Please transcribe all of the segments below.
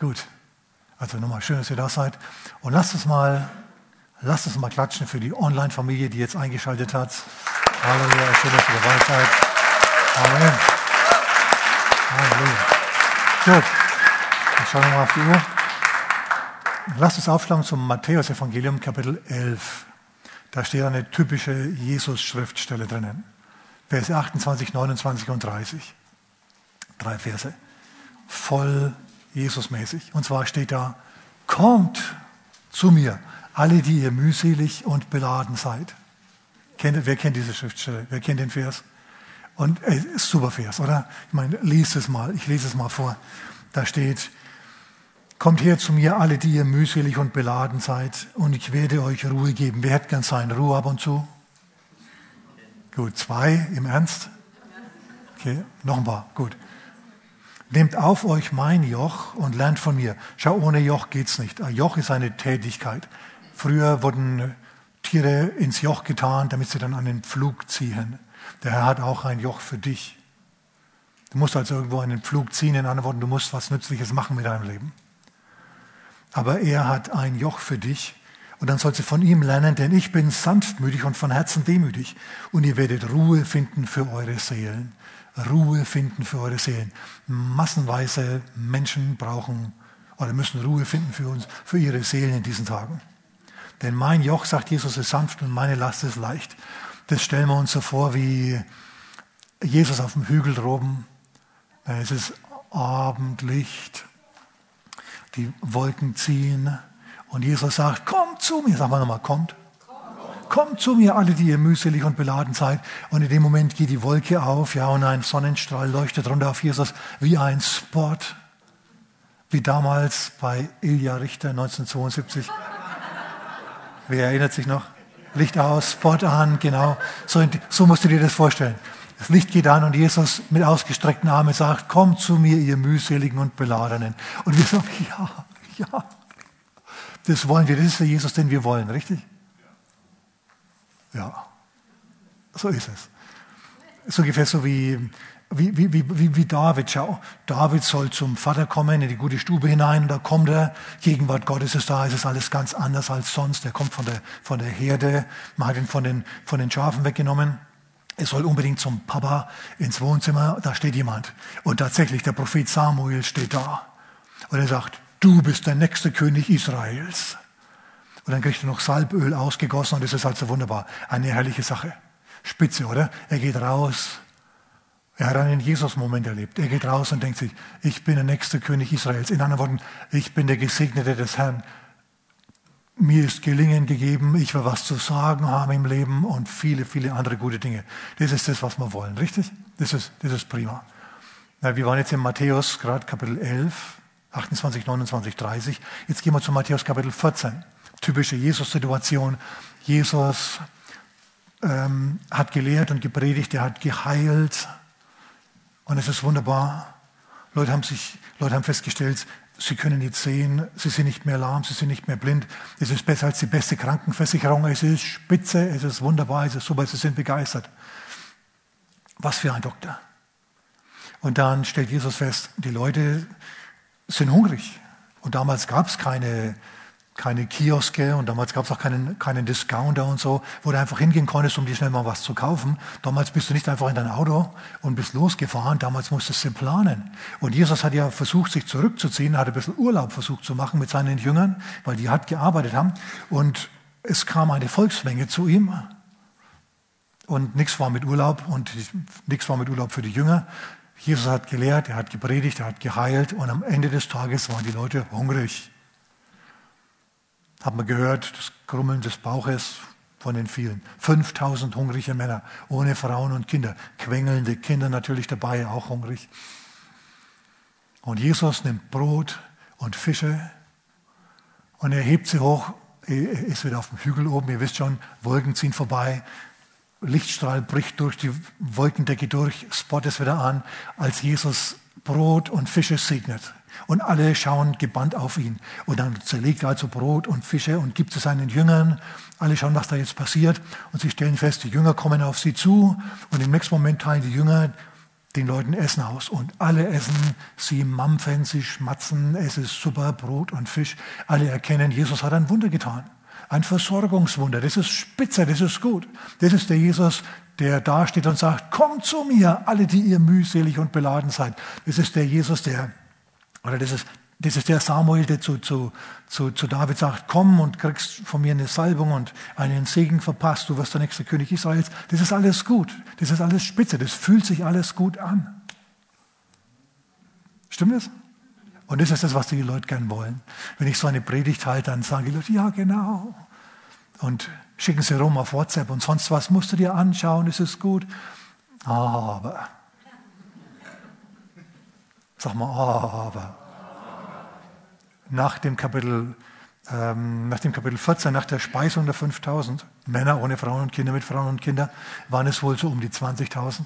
Gut. Also nochmal schön, dass ihr da seid. Und lasst uns mal, lasst uns mal klatschen für die Online-Familie, die jetzt eingeschaltet hat. Halleluja, schön, dass ihr dabei seid. Amen. Halleluja. Gut. Dann schauen wir mal auf die Uhr. Lasst uns aufschlagen zum Matthäus-Evangelium, Kapitel 11. Da steht eine typische Jesus-Schriftstelle drinnen. Verse 28, 29 und 30. Drei Verse. Voll Jesusmäßig. Und zwar steht da, kommt zu mir, alle, die ihr mühselig und beladen seid. Kennt, wer kennt diese Schriftstelle? Wer kennt den Vers? Und äh, super Vers, oder? Ich meine, liest es mal, ich lese es mal vor. Da steht, kommt her zu mir, alle, die ihr mühselig und beladen seid, und ich werde euch Ruhe geben. Wer hätte gern seine Ruhe ab und zu? Gut, zwei, im Ernst? Okay, noch ein paar, gut. Nehmt auf euch mein Joch und lernt von mir. Schau, ohne Joch geht's nicht. Ein Joch ist eine Tätigkeit. Früher wurden Tiere ins Joch getan, damit sie dann an den Pflug ziehen. Der Herr hat auch ein Joch für dich. Du musst also irgendwo einen Pflug ziehen, in anderen Worten, du musst was Nützliches machen mit deinem Leben. Aber er hat ein Joch für dich und dann sollst du von ihm lernen, denn ich bin sanftmütig und von Herzen demütig und ihr werdet Ruhe finden für eure Seelen. Ruhe finden für eure Seelen. Massenweise Menschen brauchen oder müssen Ruhe finden für uns, für ihre Seelen in diesen Tagen. Denn mein Joch, sagt Jesus, ist sanft und meine Last ist leicht. Das stellen wir uns so vor wie Jesus auf dem Hügel droben. Es ist Abendlicht. Die Wolken ziehen. Und Jesus sagt, kommt zu mir. Sagen wir nochmal, kommt. Kommt zu mir, alle, die ihr mühselig und beladen seid. Und in dem Moment geht die Wolke auf, ja, und ein Sonnenstrahl leuchtet runter auf Jesus wie ein Spot. Wie damals bei Ilja Richter 1972. Wer erinnert sich noch? Licht aus, Spot an, genau. So, so musst du dir das vorstellen. Das Licht geht an und Jesus mit ausgestreckten Armen sagt, kommt zu mir, ihr mühseligen und beladenen. Und wir sagen, ja, ja, das wollen wir, das ist der Jesus, den wir wollen, richtig? Ja, so ist es. So ungefähr so wie, wie, wie, wie, wie David. Schau, David soll zum Vater kommen, in die gute Stube hinein, da kommt er, Gegenwart Gottes ist da, es ist alles ganz anders als sonst. Er kommt von der, von der Herde, man hat ihn von den, von den Schafen weggenommen. Er soll unbedingt zum Papa ins Wohnzimmer, da steht jemand. Und tatsächlich, der Prophet Samuel steht da. Und er sagt, du bist der nächste König Israels. Und dann kriegt er noch Salböl ausgegossen und das ist halt so wunderbar. Eine herrliche Sache. Spitze, oder? Er geht raus. Er hat einen Jesus-Moment erlebt. Er geht raus und denkt sich, ich bin der nächste König Israels. In anderen Worten, ich bin der Gesegnete des Herrn. Mir ist Gelingen gegeben, ich will was zu sagen haben im Leben und viele, viele andere gute Dinge. Das ist das, was wir wollen, richtig? Das ist, das ist prima. Na, wir waren jetzt in Matthäus, gerade Kapitel 11, 28, 29, 30. Jetzt gehen wir zu Matthäus Kapitel 14 typische Jesus-Situation. Jesus ähm, hat gelehrt und gepredigt, er hat geheilt. Und es ist wunderbar. Leute haben, sich, Leute haben festgestellt, sie können jetzt sehen, sie sind nicht mehr lahm, sie sind nicht mehr blind. Es ist besser als die beste Krankenversicherung. Es ist spitze, es ist wunderbar, es ist super, sie sind begeistert. Was für ein Doktor. Und dann stellt Jesus fest, die Leute sind hungrig. Und damals gab es keine keine Kioske und damals gab es auch keinen, keinen Discounter und so, wo du einfach hingehen konntest, um dir schnell mal was zu kaufen. Damals bist du nicht einfach in dein Auto und bist losgefahren, damals musstest du planen. Und Jesus hat ja versucht, sich zurückzuziehen, hat ein bisschen Urlaub versucht zu machen mit seinen Jüngern, weil die hart gearbeitet haben. Und es kam eine Volksmenge zu ihm und nichts war mit Urlaub und nichts war mit Urlaub für die Jünger. Jesus hat gelehrt, er hat gepredigt, er hat geheilt und am Ende des Tages waren die Leute hungrig. Haben wir gehört, das Grummeln des Bauches von den vielen. 5000 hungrige Männer, ohne Frauen und Kinder. Quengelnde Kinder natürlich dabei, auch hungrig. Und Jesus nimmt Brot und Fische und er hebt sie hoch, er ist wieder auf dem Hügel oben, ihr wisst schon, Wolken ziehen vorbei, Lichtstrahl bricht durch die Wolkendecke durch, Spot ist wieder an, als Jesus Brot und Fische segnet. Und alle schauen gebannt auf ihn. Und dann zerlegt er also Brot und Fische und gibt es seinen Jüngern. Alle schauen, was da jetzt passiert. Und sie stellen fest, die Jünger kommen auf sie zu. Und im nächsten Moment teilen die Jünger den Leuten Essen aus und alle essen, sie mampfen, sie schmatzen, es ist super, Brot und Fisch. Alle erkennen, Jesus hat ein Wunder getan. Ein Versorgungswunder. Das ist spitze, das ist gut. Das ist der Jesus, der da steht und sagt, kommt zu mir, alle, die ihr mühselig und beladen seid. Das ist der Jesus, der, oder das ist, das ist der Samuel, der zu, zu, zu, zu David sagt, komm und kriegst von mir eine Salbung und einen Segen verpasst, du wirst der nächste König Israels. Das ist alles gut, das ist alles spitze, das fühlt sich alles gut an. Stimmt das? Und das ist das, was die Leute gern wollen. Wenn ich so eine Predigt halte, dann sagen die Leute, ja genau. Und schicken sie rum auf WhatsApp und sonst was, musst du dir anschauen, ist es gut. Aber. Sag mal, aber nach dem Kapitel, ähm, nach dem Kapitel 14, nach der Speisung der 5000, Männer ohne Frauen und Kinder mit Frauen und Kindern, waren es wohl so um die 20.000.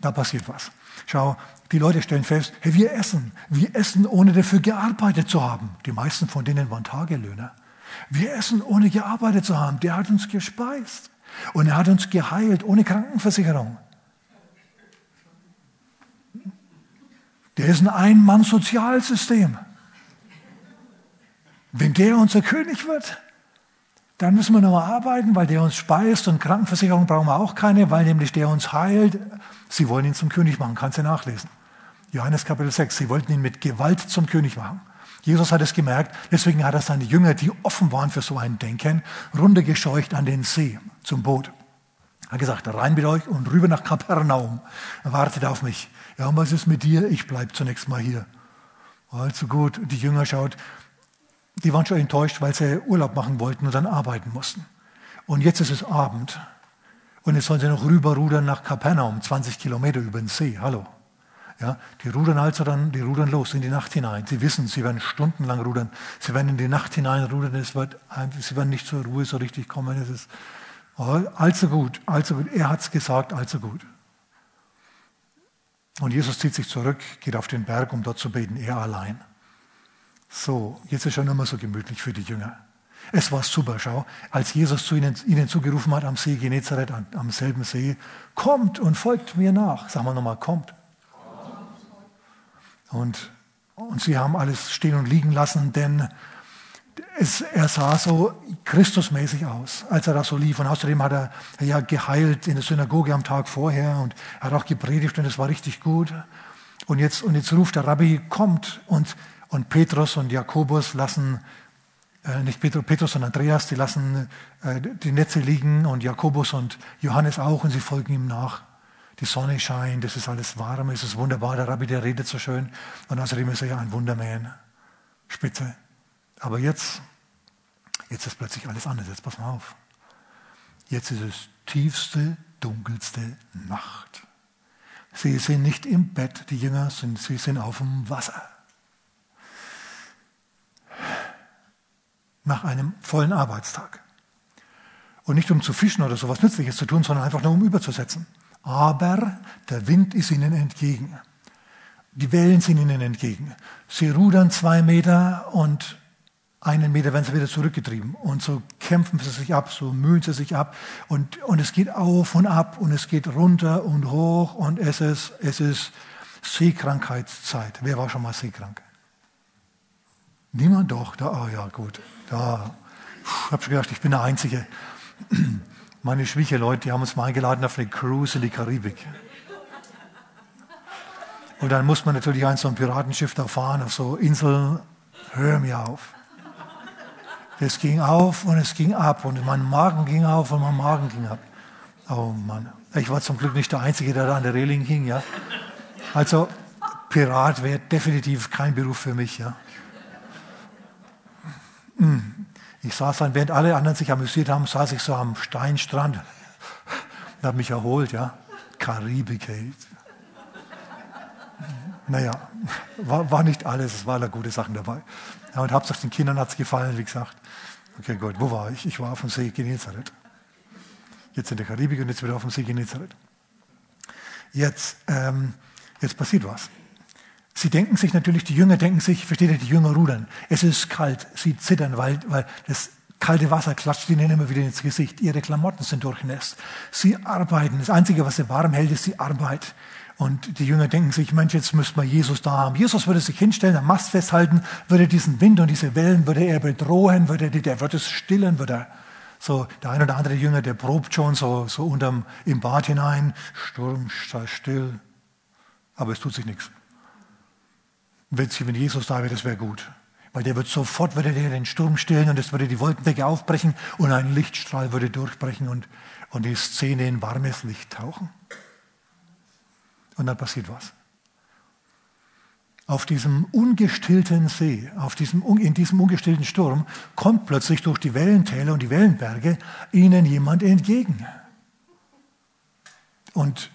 Da passiert was. Schau, die Leute stellen fest, hey, wir essen. Wir essen, ohne dafür gearbeitet zu haben. Die meisten von denen waren Tagelöhner. Wir essen, ohne gearbeitet zu haben. Der hat uns gespeist. Und er hat uns geheilt, ohne Krankenversicherung. Der ist ein Ein-Mann-Sozialsystem. Wenn der unser König wird, dann müssen wir nochmal arbeiten, weil der uns speist und Krankenversicherung brauchen wir auch keine, weil nämlich der uns heilt. Sie wollen ihn zum König machen, kannst du nachlesen. Johannes Kapitel 6, sie wollten ihn mit Gewalt zum König machen. Jesus hat es gemerkt, deswegen hat er seine Jünger, die offen waren für so ein Denken, runtergescheucht an den See zum Boot. Er hat gesagt, rein mit euch und rüber nach Kapernaum. Wartet auf mich. Ja, und was ist mit dir? Ich bleibe zunächst mal hier. Also gut, die Jünger schaut, die waren schon enttäuscht, weil sie Urlaub machen wollten und dann arbeiten mussten. Und jetzt ist es Abend. Und jetzt sollen sie noch rüberrudern nach Kapernaum, 20 Kilometer über den See. Hallo. Ja, die rudern also dann, die rudern los in die Nacht hinein. Sie wissen, sie werden stundenlang rudern. Sie werden in die Nacht hinein rudern. Es wird, sie werden nicht zur Ruhe so richtig kommen. Es ist oh, allzu gut, allzu gut. Er hat es gesagt, allzu gut. Und Jesus zieht sich zurück, geht auf den Berg, um dort zu beten, er allein. So, jetzt ist schon immer so gemütlich für die Jünger. Es war super, schau, als Jesus zu ihnen, ihnen zugerufen hat am See Genezareth, am, am selben See, kommt und folgt mir nach. Sagen wir nochmal, kommt. Und, und sie haben alles stehen und liegen lassen, denn es, er sah so Christusmäßig aus, als er da so lief. Und außerdem hat er ja geheilt in der Synagoge am Tag vorher und hat auch gepredigt und es war richtig gut. Und jetzt, und jetzt ruft der Rabbi, kommt. Und, und Petrus und Jakobus lassen, äh, nicht Petrus, Petrus und Andreas, die lassen äh, die Netze liegen und Jakobus und Johannes auch und sie folgen ihm nach. Die Sonne scheint, es ist alles warm, es ist wunderbar. Der Rabbi, der redet so schön. Und außerdem ist er ja ein Wundermann. Spitze. Aber jetzt, jetzt ist plötzlich alles anders. Jetzt pass mal auf. Jetzt ist es tiefste, dunkelste Nacht. Sie sind nicht im Bett, die Jünger, sind, sie sind auf dem Wasser. Nach einem vollen Arbeitstag. Und nicht um zu fischen oder sowas Nützliches zu tun, sondern einfach nur um überzusetzen. Aber der Wind ist ihnen entgegen. Die Wellen sind ihnen entgegen. Sie rudern zwei Meter und einen Meter werden sie wieder zurückgetrieben. Und so kämpfen sie sich ab, so mühen sie sich ab. Und, und es geht auf und ab und es geht runter und hoch und es ist, es ist Seekrankheitszeit. Wer war schon mal seekrank? Niemand doch. Da, oh ja, gut. Da. Ich habe schon gedacht, ich bin der Einzige. Meine Schwiegerleute, die haben uns mal eingeladen auf eine Cruise in die Karibik. Und dann muss man natürlich ein so ein Piratenschiff da fahren, auf so Inseln. Hör mir auf. Es ging auf und es ging ab und mein Magen ging auf und mein Magen ging ab. Oh Mann, ich war zum Glück nicht der Einzige, der da an der Reling hing. Ja? Also Pirat wäre definitiv kein Beruf für mich. Ja? Hm. Ich saß dann, während alle anderen sich amüsiert haben, saß ich so am Steinstrand und habe mich erholt. Ja? Karibik. Hey. Naja, war, war nicht alles, es waren da gute Sachen dabei. Ja, und hauptsächlich den Kindern hat es gefallen, wie gesagt. Okay, gut. Wo war ich? Ich war auf dem See Genezareth. Jetzt in der Karibik und jetzt wieder auf dem See Genezareth. Jetzt, ähm, jetzt passiert was. Sie denken sich natürlich, die Jünger denken sich, versteht ihr, die Jünger rudern. Es ist kalt, sie zittern, weil, weil das kalte Wasser klatscht ihnen immer wieder ins Gesicht. Ihre Klamotten sind durchnässt. Sie arbeiten. Das Einzige, was sie warm hält, ist die Arbeit. Und die Jünger denken sich, Mensch, jetzt müsste man Jesus da haben. Jesus würde sich hinstellen, am Mast festhalten, würde diesen Wind und diese Wellen, würde er bedrohen, würde, der würde es stillen, würde er. So, der ein oder andere Jünger, der probt schon so, so unterm, im Bad hinein, Sturm, sei still. Aber es tut sich nichts. Wenn, Jesus da wäre, das wäre gut. Weil der wird sofort, würde der den Sturm stillen und es würde die Wolkendecke aufbrechen und ein Lichtstrahl würde durchbrechen und, und die Szene in warmes Licht tauchen. Und dann passiert was. Auf diesem ungestillten See, auf diesem, in diesem ungestillten Sturm, kommt plötzlich durch die Wellentäler und die Wellenberge ihnen jemand entgegen. Und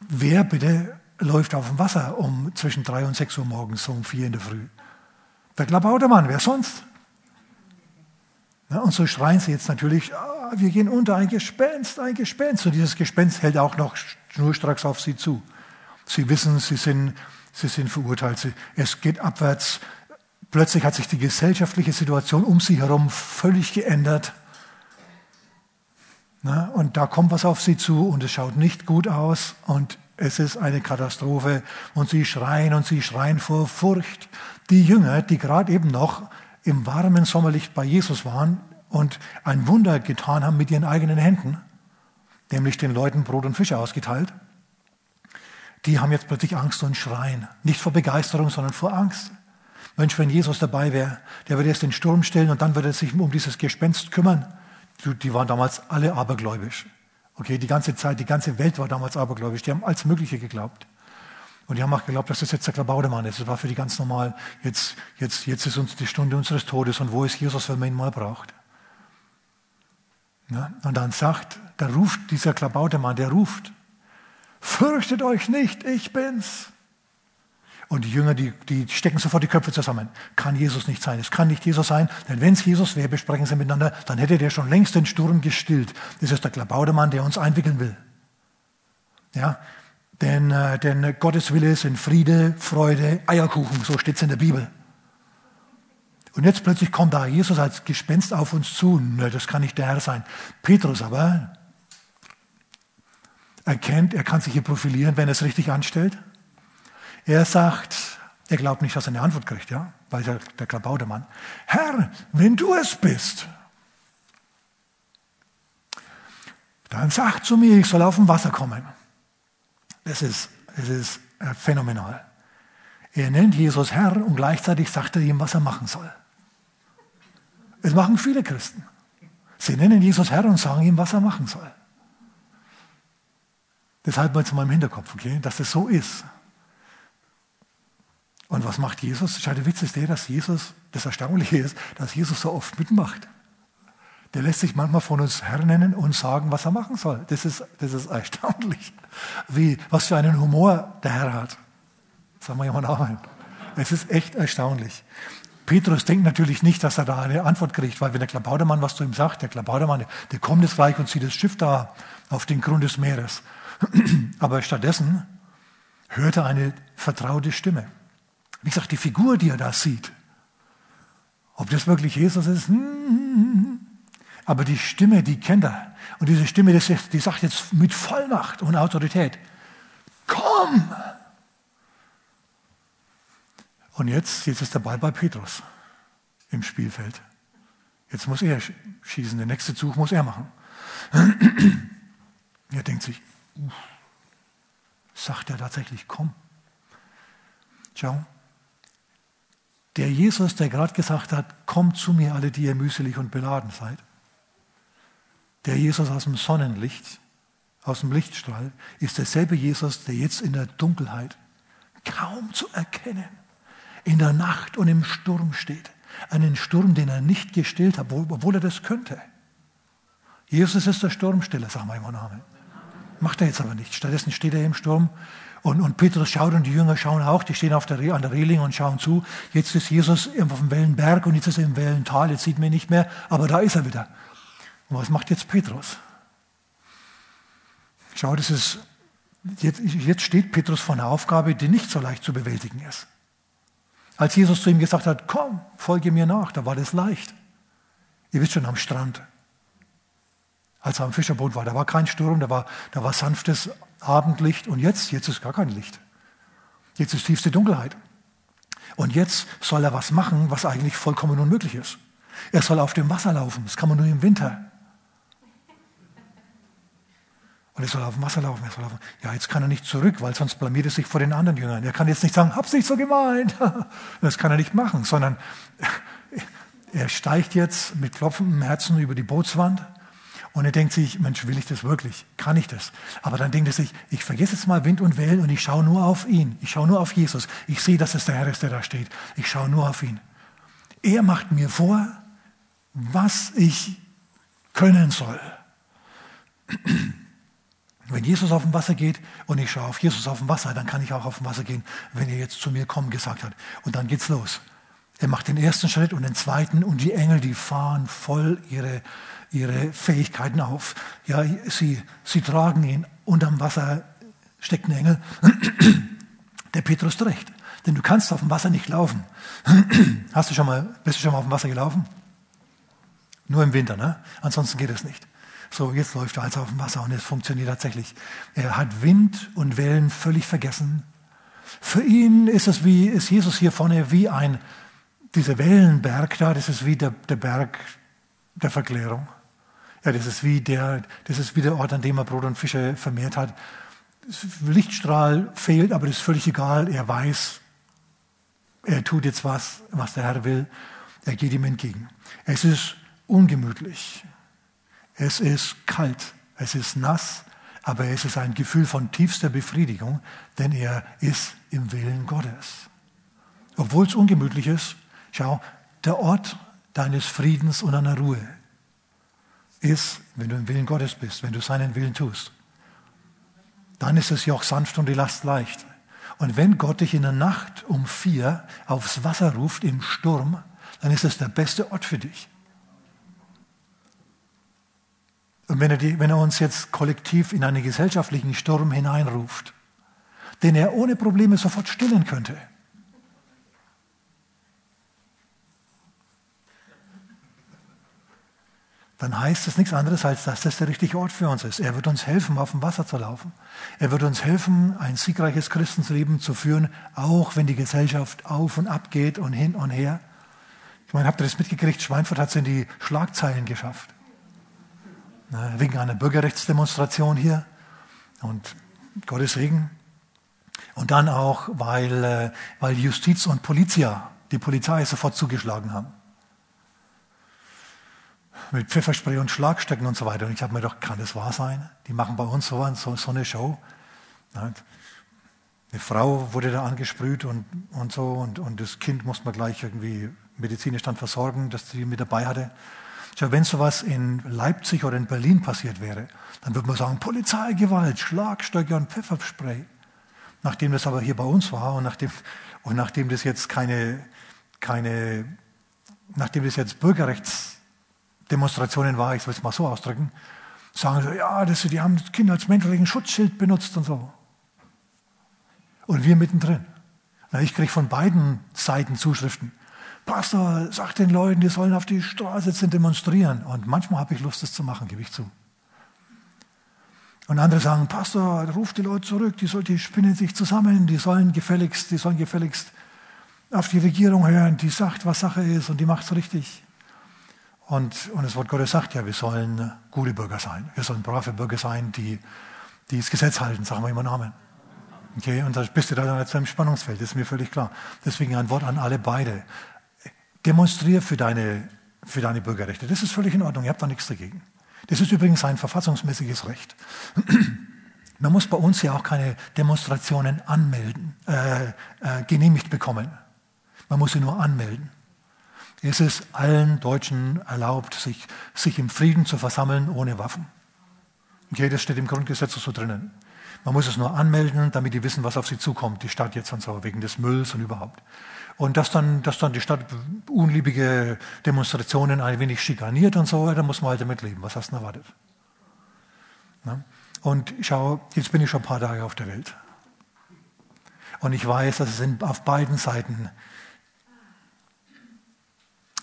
wer bitte läuft auf dem Wasser um zwischen drei und sechs Uhr morgens, so um vier in der Früh? Der Klabautermann, wer sonst? Ja, und so schreien sie jetzt natürlich, ah, wir gehen unter, ein Gespenst, ein Gespenst. Und dieses Gespenst hält auch noch schnurstracks auf sie zu. Sie wissen, sie sind, sie sind verurteilt. Es geht abwärts. Plötzlich hat sich die gesellschaftliche Situation um sie herum völlig geändert. Na, und da kommt was auf sie zu und es schaut nicht gut aus und es ist eine Katastrophe und sie schreien und sie schreien vor Furcht. Die Jünger, die gerade eben noch im warmen Sommerlicht bei Jesus waren und ein Wunder getan haben mit ihren eigenen Händen, nämlich den Leuten Brot und Fische ausgeteilt, die haben jetzt plötzlich Angst und schreien. Nicht vor Begeisterung, sondern vor Angst. Mensch, wenn Jesus dabei wäre, der würde erst den Sturm stellen und dann würde er sich um dieses Gespenst kümmern. Die waren damals alle abergläubisch. Okay, die ganze Zeit, die ganze Welt war damals abergläubisch. Die haben alles Mögliche geglaubt. Und die haben auch geglaubt, dass das jetzt der Klabaudermann ist. Das war für die ganz normal. Jetzt, jetzt, jetzt ist uns die Stunde unseres Todes. Und wo ist Jesus, wenn man ihn mal braucht? Ja, und dann sagt, da ruft dieser Klabautermann, der ruft, fürchtet euch nicht, ich bin's. Und die Jünger, die, die stecken sofort die Köpfe zusammen. Kann Jesus nicht sein. Es kann nicht Jesus sein, denn wenn es Jesus wäre, besprechen sie miteinander, dann hätte der schon längst den Sturm gestillt. Das ist der Klabautermann, der uns einwickeln will. Ja, denn, äh, denn Gottes Wille in Friede, Freude, Eierkuchen, so steht es in der Bibel. Und jetzt plötzlich kommt da Jesus als Gespenst auf uns zu. Nö, das kann nicht der Herr sein. Petrus aber erkennt, er kann sich hier profilieren, wenn er es richtig anstellt. Er sagt, er glaubt nicht, dass er eine Antwort kriegt, ja, weil der, der Klabautermann. Herr, wenn du es bist, dann sag zu mir, ich soll auf dem Wasser kommen. Es ist, es ist äh, phänomenal. Er nennt Jesus Herr und gleichzeitig sagt er ihm, was er machen soll. Es machen viele Christen. Sie nennen Jesus Herr und sagen ihm, was er machen soll. Das halten wir jetzt mal im Hinterkopf, okay? dass das so ist. Und was macht Jesus? Der Witz ist der, dass Jesus, das Erstaunliche ist, dass Jesus so oft mitmacht. Der lässt sich manchmal von uns Herr nennen und sagen, was er machen soll. Das ist, das ist erstaunlich, wie, was für einen Humor der Herr hat. Sagen wir jemand Amen. Es ist echt erstaunlich. Petrus denkt natürlich nicht, dass er da eine Antwort kriegt, weil wenn der Klabaudermann was zu ihm sagt, der Klabaudermann, der kommt jetzt gleich und zieht das Schiff da auf den Grund des Meeres. Aber stattdessen hört er eine vertraute Stimme. Wie gesagt, die Figur, die er da sieht, ob das wirklich Jesus ist, hm, hm, hm, aber die Stimme, die kennt er. Und diese Stimme, die sagt, jetzt mit Vollmacht und Autorität, komm! Und jetzt, jetzt ist der Ball bei Petrus im Spielfeld. Jetzt muss er schießen, der nächste Zug muss er machen. Er denkt sich, sagt er tatsächlich, komm. Schau, der Jesus, der gerade gesagt hat, kommt zu mir alle, die ihr mühselig und beladen seid, der Jesus aus dem Sonnenlicht, aus dem Lichtstrahl, ist derselbe Jesus, der jetzt in der Dunkelheit kaum zu erkennen, in der Nacht und im Sturm steht. Einen Sturm, den er nicht gestillt hat, obwohl er das könnte. Jesus ist der Sturmstiller, sagen wir im Namen. Macht er jetzt aber nicht. Stattdessen steht er im Sturm und, und Petrus schaut und die Jünger schauen auch, die stehen auf der, an der Reling und schauen zu. Jetzt ist Jesus auf dem Wellenberg und jetzt ist er im Wellental, jetzt sieht man ihn nicht mehr, aber da ist er wieder. Und was macht jetzt Petrus? Schau, das ist, jetzt, jetzt steht Petrus vor einer Aufgabe, die nicht so leicht zu bewältigen ist. Als Jesus zu ihm gesagt hat, komm, folge mir nach, da war das leicht. Ihr wisst schon, am Strand. Als er am Fischerboot war, da war kein Sturm, da war, da war sanftes Abendlicht und jetzt, jetzt ist gar kein Licht. Jetzt ist tiefste Dunkelheit. Und jetzt soll er was machen, was eigentlich vollkommen unmöglich ist. Er soll auf dem Wasser laufen. Das kann man nur im Winter. Und er soll auf dem Wasser laufen. Er soll laufen. Ja, jetzt kann er nicht zurück, weil sonst blamiert er sich vor den anderen Jüngern. Er kann jetzt nicht sagen, hab's nicht so gemeint. Das kann er nicht machen, sondern er steigt jetzt mit klopfendem Herzen über die Bootswand und er denkt sich, Mensch, will ich das wirklich? Kann ich das? Aber dann denkt er sich, ich vergesse jetzt mal Wind und Wellen und ich schaue nur auf ihn. Ich schaue nur auf Jesus. Ich sehe, dass es der Herr ist, der da steht. Ich schaue nur auf ihn. Er macht mir vor, was ich können soll. Wenn Jesus auf dem Wasser geht und ich schaue auf Jesus auf dem Wasser, dann kann ich auch auf dem Wasser gehen, wenn er jetzt zu mir kommen gesagt hat. Und dann geht's los. Er macht den ersten Schritt und den zweiten und die Engel, die fahren voll ihre, ihre Fähigkeiten auf. Ja, sie, sie tragen ihn. Unterm Wasser steckt ein Engel. Der Petrus recht. Denn du kannst auf dem Wasser nicht laufen. Hast du schon mal, bist du schon mal auf dem Wasser gelaufen? Nur im Winter, ne? Ansonsten geht es nicht. So, jetzt läuft er also auf dem Wasser und es funktioniert tatsächlich. Er hat Wind und Wellen völlig vergessen. Für ihn ist es wie, ist Jesus hier vorne wie ein, dieser Wellenberg da, das ist wie der, der Berg der Verklärung. Ja, das ist wie der, das ist wie der Ort, an dem er Brot und Fische vermehrt hat. Lichtstrahl fehlt, aber das ist völlig egal. Er weiß, er tut jetzt was, was der Herr will. Er geht ihm entgegen. Es ist ungemütlich. Es ist kalt, es ist nass, aber es ist ein Gefühl von tiefster Befriedigung, denn er ist im Willen Gottes. Obwohl es ungemütlich ist, schau, der Ort deines Friedens und deiner Ruhe ist, wenn du im Willen Gottes bist, wenn du seinen Willen tust. Dann ist das Joch sanft und die Last leicht. Und wenn Gott dich in der Nacht um vier aufs Wasser ruft im Sturm, dann ist es der beste Ort für dich. Und wenn er, die, wenn er uns jetzt kollektiv in einen gesellschaftlichen Sturm hineinruft, den er ohne Probleme sofort stillen könnte, dann heißt es nichts anderes, als dass das der richtige Ort für uns ist. Er wird uns helfen, auf dem Wasser zu laufen. Er wird uns helfen, ein siegreiches Christensleben zu führen, auch wenn die Gesellschaft auf und ab geht und hin und her. Ich meine, habt ihr das mitgekriegt? Schweinfurt hat es in die Schlagzeilen geschafft. Ne, wegen einer Bürgerrechtsdemonstration hier und Gottes Segen. Und dann auch, weil, äh, weil Justiz und Polizia, die Polizei sofort zugeschlagen haben. Mit Pfefferspray und Schlagstöcken und so weiter. Und ich habe mir gedacht, kann das wahr sein? Die machen bei uns so, so, so eine Show. Eine Frau wurde da angesprüht und, und so und, und das Kind musste man gleich irgendwie medizinisch dann versorgen, dass sie mit dabei hatte. Tja, wenn sowas in Leipzig oder in Berlin passiert wäre, dann würde man sagen, Polizeigewalt, Schlagstöcke und Pfefferspray. Nachdem das aber hier bei uns war und nachdem, und nachdem das jetzt keine, keine, nachdem das jetzt Bürgerrechtsdemonstrationen war, ich soll es mal so ausdrücken, sagen sie, ja, das, die haben das Kind als menschlichen Schutzschild benutzt und so. Und wir mittendrin. Ich kriege von beiden Seiten Zuschriften. Pastor, sag den Leuten, die sollen auf die Straße zu demonstrieren. Und manchmal habe ich Lust, das zu machen, gebe ich zu. Und andere sagen, Pastor, ruf die Leute zurück, die, soll, die spinnen sich zusammen, die sollen gefälligst, die sollen gefälligst auf die Regierung hören, die sagt, was Sache ist und die macht es richtig. Und, und das Wort Gottes sagt ja, wir sollen gute Bürger sein. Wir sollen brave Bürger sein, die, die das Gesetz halten, sagen wir immer Namen. Okay, und da bist du da zu einem Spannungsfeld, das ist mir völlig klar. Deswegen ein Wort an alle beide. Demonstriere für deine, für deine Bürgerrechte. Das ist völlig in Ordnung. Ihr habt da nichts dagegen. Das ist übrigens ein verfassungsmäßiges Recht. Man muss bei uns ja auch keine Demonstrationen anmelden, äh, äh, genehmigt bekommen. Man muss sie nur anmelden. Es ist allen Deutschen erlaubt, sich, sich im Frieden zu versammeln ohne Waffen. Okay, das steht im Grundgesetz so drinnen. Man muss es nur anmelden, damit die wissen, was auf sie zukommt, die Stadt jetzt und so, wegen des Mülls und überhaupt. Und dass dann, dass dann die Stadt unliebige Demonstrationen ein wenig schikaniert und so, da muss man halt damit leben. Was hast du denn erwartet? Na? Und schau, jetzt bin ich schon ein paar Tage auf der Welt. Und ich weiß, dass es auf beiden Seiten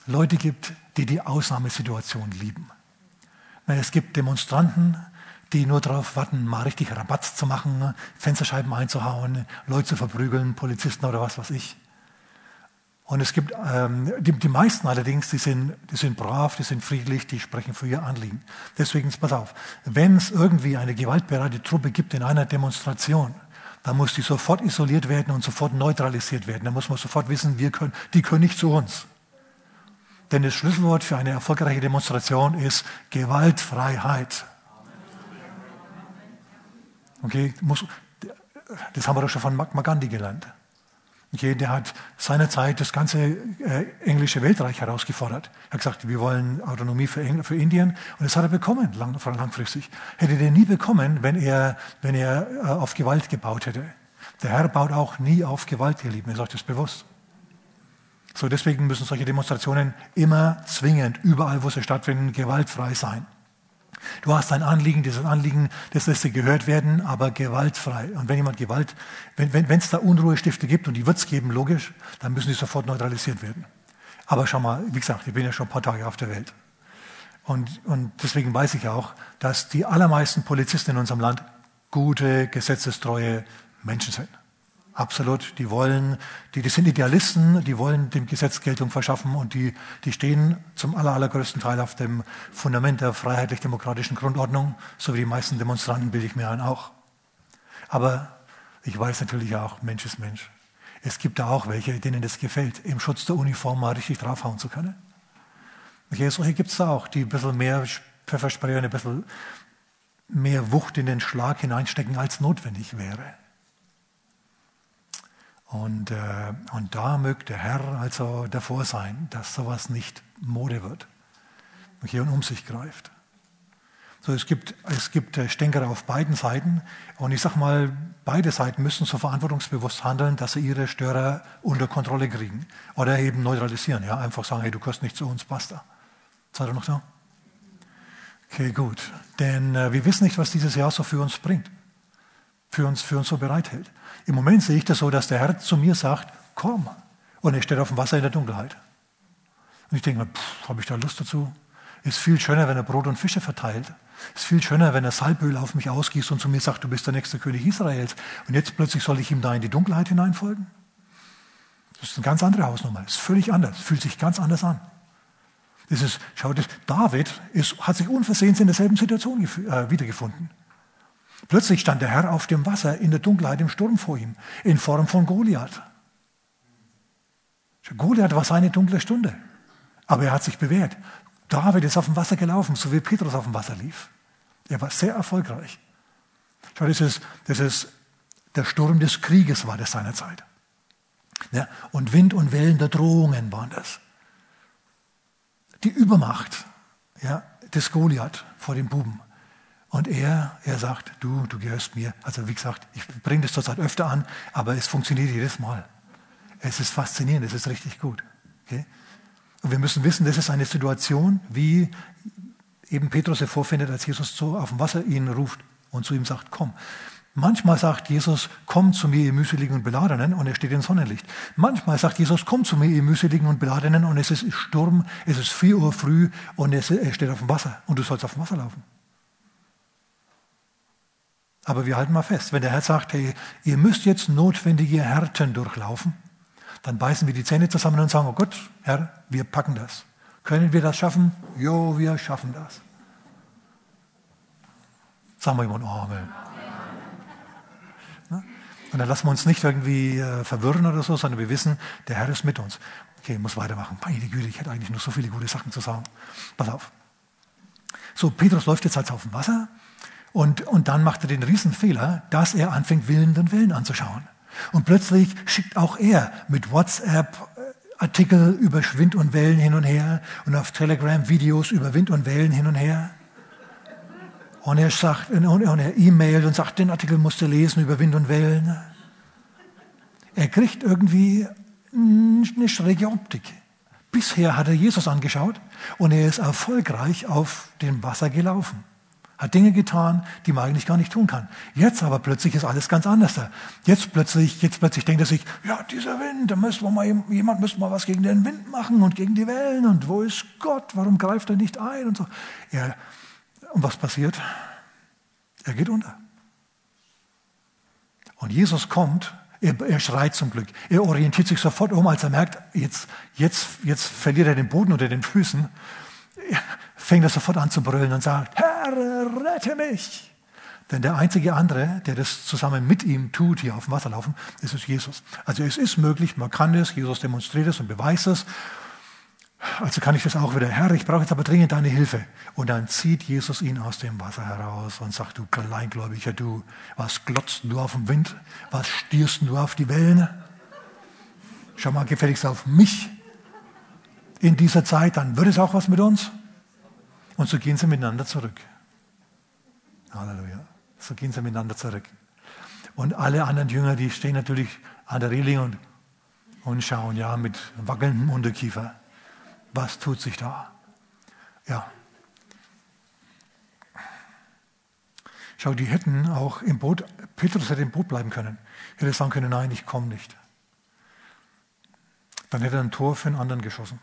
Leute gibt, die die Ausnahmesituation lieben. Es gibt Demonstranten, die nur darauf warten, mal richtig Rabatz zu machen, Fensterscheiben einzuhauen, Leute zu verprügeln, Polizisten oder was weiß ich. Und es gibt ähm, die, die, meisten allerdings, die sind, die sind brav, die sind friedlich, die sprechen für ihr Anliegen. Deswegen, pass auf, wenn es irgendwie eine gewaltbereite Truppe gibt in einer Demonstration, dann muss die sofort isoliert werden und sofort neutralisiert werden. Da muss man sofort wissen, wir können, die können nicht zu uns. Denn das Schlüsselwort für eine erfolgreiche Demonstration ist Gewaltfreiheit. Okay, muss, das haben wir doch schon von Mahatma Gandhi gelernt. Okay, der hat seinerzeit das ganze äh, englische Weltreich herausgefordert. Er hat gesagt, wir wollen Autonomie für, Engl für Indien und das hat er bekommen, lang, langfristig. Hätte er nie bekommen, wenn er, wenn er äh, auf Gewalt gebaut hätte. Der Herr baut auch nie auf Gewalt, ihr Lieben, ist euch das bewusst. So, deswegen müssen solche Demonstrationen immer zwingend, überall wo sie stattfinden, gewaltfrei sein. Du hast ein Anliegen, dieses Anliegen, das lässt dir gehört werden, aber gewaltfrei. Und wenn jemand Gewalt, wenn es wenn, da Unruhestifte gibt, und die wird es geben, logisch, dann müssen die sofort neutralisiert werden. Aber schau mal, wie gesagt, ich bin ja schon ein paar Tage auf der Welt. Und, und deswegen weiß ich auch, dass die allermeisten Polizisten in unserem Land gute, gesetzestreue Menschen sind. Absolut. Die wollen, die, die sind Idealisten, die wollen dem Gesetz Geltung verschaffen und die, die stehen zum aller, allergrößten Teil auf dem Fundament der freiheitlich-demokratischen Grundordnung, so wie die meisten Demonstranten, bilde ich mir ein, auch. Aber ich weiß natürlich auch, Mensch ist Mensch. Es gibt da auch welche, denen das gefällt, im Schutz der Uniform mal richtig draufhauen zu können. Okay, solche gibt es da auch, die ein bisschen mehr Pfefferspray und ein bisschen mehr Wucht in den Schlag hineinstecken, als notwendig wäre. Und, äh, und da möge der Herr also davor sein, dass sowas nicht Mode wird hier und um sich greift. So, es gibt, es gibt äh, Stänker auf beiden Seiten und ich sage mal, beide Seiten müssen so verantwortungsbewusst handeln, dass sie ihre Störer unter Kontrolle kriegen oder eben neutralisieren. Ja? Einfach sagen, hey, du gehörst nicht zu uns, basta. Seid ihr noch da? Okay, gut. Denn äh, wir wissen nicht, was dieses Jahr so für uns bringt, für uns, für uns so bereithält. Im Moment sehe ich das so, dass der Herr zu mir sagt, komm. Und er steht auf dem Wasser in der Dunkelheit. Und ich denke mir, habe ich da Lust dazu? Ist viel schöner, wenn er Brot und Fische verteilt. Ist viel schöner, wenn er Salböl auf mich ausgießt und zu mir sagt, du bist der nächste König Israels. Und jetzt plötzlich soll ich ihm da in die Dunkelheit hineinfolgen? Das ist eine ganz andere Hausnummer. Das ist völlig anders. Fühlt sich ganz anders an. Das ist, schau, das, David ist, hat sich unversehens in derselben Situation äh, wiedergefunden. Plötzlich stand der Herr auf dem Wasser in der Dunkelheit im Sturm vor ihm, in Form von Goliath. Goliath war seine dunkle Stunde, aber er hat sich bewährt. David ist auf dem Wasser gelaufen, so wie Petrus auf dem Wasser lief. Er war sehr erfolgreich. Schau, das ist, das ist der Sturm des Krieges war das seinerzeit. Ja, und Wind und Wellen der Drohungen waren das. Die Übermacht ja, des Goliath vor dem Buben. Und er, er sagt, du, du gehörst mir. Also wie gesagt, ich bringe das zurzeit öfter an, aber es funktioniert jedes Mal. Es ist faszinierend, es ist richtig gut. Okay? Und wir müssen wissen, das ist eine Situation, wie eben Petrus hervorfindet, als Jesus so auf dem Wasser ihn ruft und zu ihm sagt, komm. Manchmal sagt Jesus, komm zu mir, ihr mühseligen und Beladenen, und er steht in Sonnenlicht. Manchmal sagt Jesus, komm zu mir, ihr mühseligen und Beladenen, und es ist Sturm, es ist vier Uhr früh, und er steht auf dem Wasser, und du sollst auf dem Wasser laufen. Aber wir halten mal fest, wenn der Herr sagt, hey, ihr müsst jetzt notwendige Härten durchlaufen, dann beißen wir die Zähne zusammen und sagen, oh Gott, Herr, wir packen das. Können wir das schaffen? Jo, wir schaffen das. Sagen wir jemand, oh, Amen. Und dann lassen wir uns nicht irgendwie äh, verwirren oder so, sondern wir wissen, der Herr ist mit uns. Okay, ich muss weitermachen. Meine Güte, ich hätte eigentlich noch so viele gute Sachen zu sagen. Pass auf. So, Petrus läuft jetzt halt auf dem Wasser und, und dann macht er den Riesenfehler, dass er anfängt, Willen und Wellen anzuschauen. Und plötzlich schickt auch er mit WhatsApp Artikel über Wind und Wellen hin und her und auf Telegram Videos über Wind und Wellen hin und her. Und er sagt, und er e-mailt und sagt, den Artikel musst du lesen über Wind und Wellen. Er kriegt irgendwie eine schräge Optik. Bisher hat er Jesus angeschaut und er ist erfolgreich auf dem Wasser gelaufen. Hat Dinge getan, die man eigentlich gar nicht tun kann. Jetzt aber plötzlich ist alles ganz anders da. Jetzt plötzlich, jetzt plötzlich denkt er sich, ja, dieser Wind, da müsste mal, jemand müsste mal was gegen den Wind machen und gegen die Wellen und wo ist Gott, warum greift er nicht ein und so. Ja, und was passiert? Er geht unter. Und Jesus kommt, er, er, schreit zum Glück. Er orientiert sich sofort um, als er merkt, jetzt, jetzt, jetzt verliert er den Boden unter den Füßen. Er fängt er sofort an zu brüllen und sagt, rette mich. Denn der einzige andere, der das zusammen mit ihm tut, hier auf dem Wasser laufen, ist es Jesus. Also es ist möglich, man kann es, Jesus demonstriert es und beweist es. Also kann ich das auch wieder, Herr, ich brauche jetzt aber dringend deine Hilfe. Und dann zieht Jesus ihn aus dem Wasser heraus und sagt, du Kleingläubiger, du, was glotzt du auf den Wind? Was stierst du auf die Wellen? Schau mal gefälligst auf mich in dieser Zeit, dann wird es auch was mit uns. Und so gehen sie miteinander zurück. Halleluja. So gehen sie miteinander zurück. Und alle anderen Jünger, die stehen natürlich an der Reling und, und schauen, ja, mit wackelndem Unterkiefer. Was tut sich da? Ja. Schau, die hätten auch im Boot, Petrus hätte im Boot bleiben können. Hätte sagen können, nein, ich komme nicht. Dann hätte er ein Tor für einen anderen geschossen.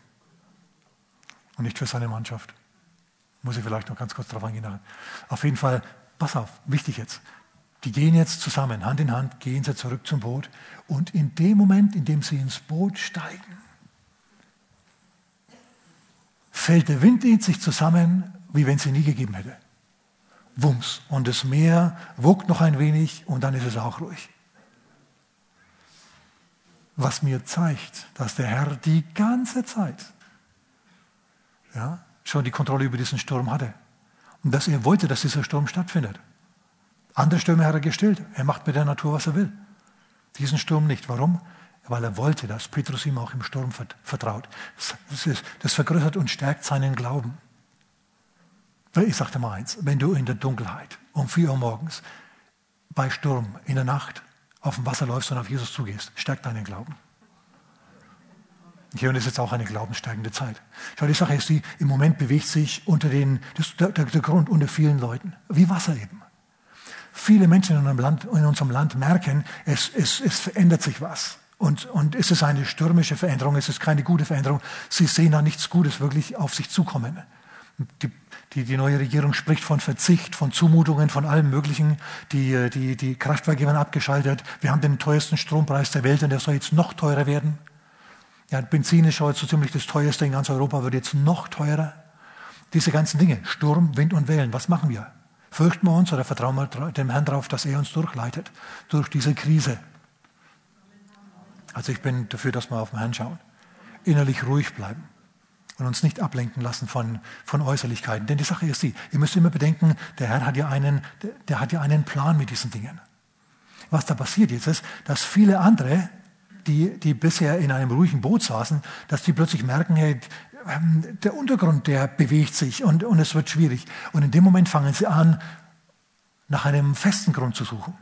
Und nicht für seine Mannschaft. Muss ich vielleicht noch ganz kurz darauf eingehen. Auf jeden Fall, pass auf, wichtig jetzt. Die gehen jetzt zusammen, Hand in Hand, gehen sie zurück zum Boot. Und in dem Moment, in dem sie ins Boot steigen, fällt der Wind in sich zusammen, wie wenn es ihn nie gegeben hätte. Wumms. Und das Meer wogt noch ein wenig und dann ist es auch ruhig. Was mir zeigt, dass der Herr die ganze Zeit ja, schon die Kontrolle über diesen Sturm hatte. Und dass er wollte, dass dieser Sturm stattfindet. Andere Stürme hat er gestillt. Er macht mit der Natur, was er will. Diesen Sturm nicht. Warum? weil er wollte, dass Petrus ihm auch im Sturm vertraut. Das, ist, das vergrößert und stärkt seinen Glauben. Ich sagte mal eins, wenn du in der Dunkelheit um vier Uhr morgens bei Sturm in der Nacht auf dem Wasser läufst und auf Jesus zugehst, stärkt deinen Glauben. Hier und ist jetzt auch eine glaubensstärkende Zeit. Schau, die Sache ist die, im Moment bewegt sich unter den, das, der, der Grund unter vielen Leuten, wie Wasser eben. Viele Menschen in unserem Land, in unserem Land merken, es, es, es verändert sich was. Und, und ist es eine stürmische Veränderung, ist es keine gute Veränderung. Sie sehen da nichts Gutes wirklich auf sich zukommen. Die, die, die neue Regierung spricht von Verzicht, von Zumutungen, von allem Möglichen. Die, die, die Kraftwerke werden abgeschaltet. Wir haben den teuersten Strompreis der Welt und der soll jetzt noch teurer werden. Ja, Benzin ist jetzt so ziemlich das teuerste in ganz Europa, wird jetzt noch teurer. Diese ganzen Dinge, Sturm, Wind und Wellen, was machen wir? Fürchten wir uns oder vertrauen wir dem Herrn darauf, dass er uns durchleitet durch diese Krise? Also ich bin dafür, dass wir auf den Herrn schauen. Innerlich ruhig bleiben und uns nicht ablenken lassen von, von Äußerlichkeiten. Denn die Sache ist die, ihr müsst immer bedenken, der Herr hat ja einen, der hat ja einen Plan mit diesen Dingen. Was da passiert jetzt ist, dass viele andere, die, die bisher in einem ruhigen Boot saßen, dass die plötzlich merken, hey, ähm, der Untergrund, der bewegt sich und, und es wird schwierig. Und in dem Moment fangen sie an, nach einem festen Grund zu suchen.